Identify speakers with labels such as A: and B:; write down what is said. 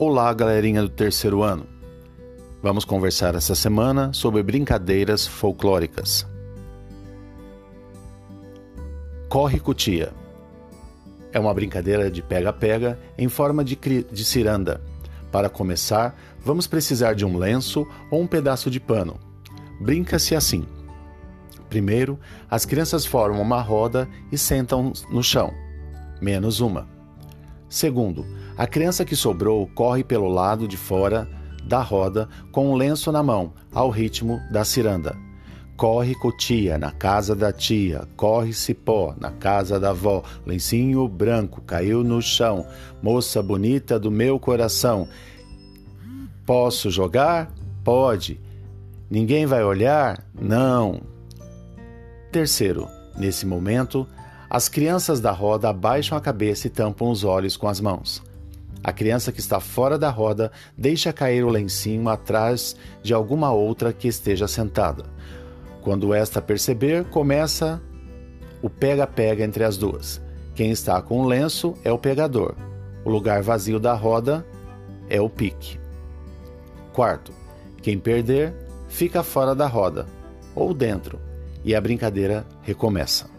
A: Olá, galerinha do terceiro ano. Vamos conversar essa semana sobre brincadeiras folclóricas. Corre cutia. É uma brincadeira de pega-pega em forma de, de ciranda. Para começar, vamos precisar de um lenço ou um pedaço de pano. Brinca-se assim. Primeiro, as crianças formam uma roda e sentam no chão, menos uma. Segundo, a criança que sobrou corre pelo lado de fora da roda com um lenço na mão, ao ritmo da ciranda. Corre cotia na casa da tia, corre cipó na casa da avó, lencinho branco caiu no chão, moça bonita do meu coração. Posso jogar? Pode. Ninguém vai olhar? Não. Terceiro, nesse momento, as crianças da roda abaixam a cabeça e tampam os olhos com as mãos. A criança que está fora da roda deixa cair o lencinho atrás de alguma outra que esteja sentada. Quando esta perceber, começa o pega-pega entre as duas. Quem está com o lenço é o pegador. O lugar vazio da roda é o pique. Quarto, quem perder fica fora da roda ou dentro e a brincadeira recomeça.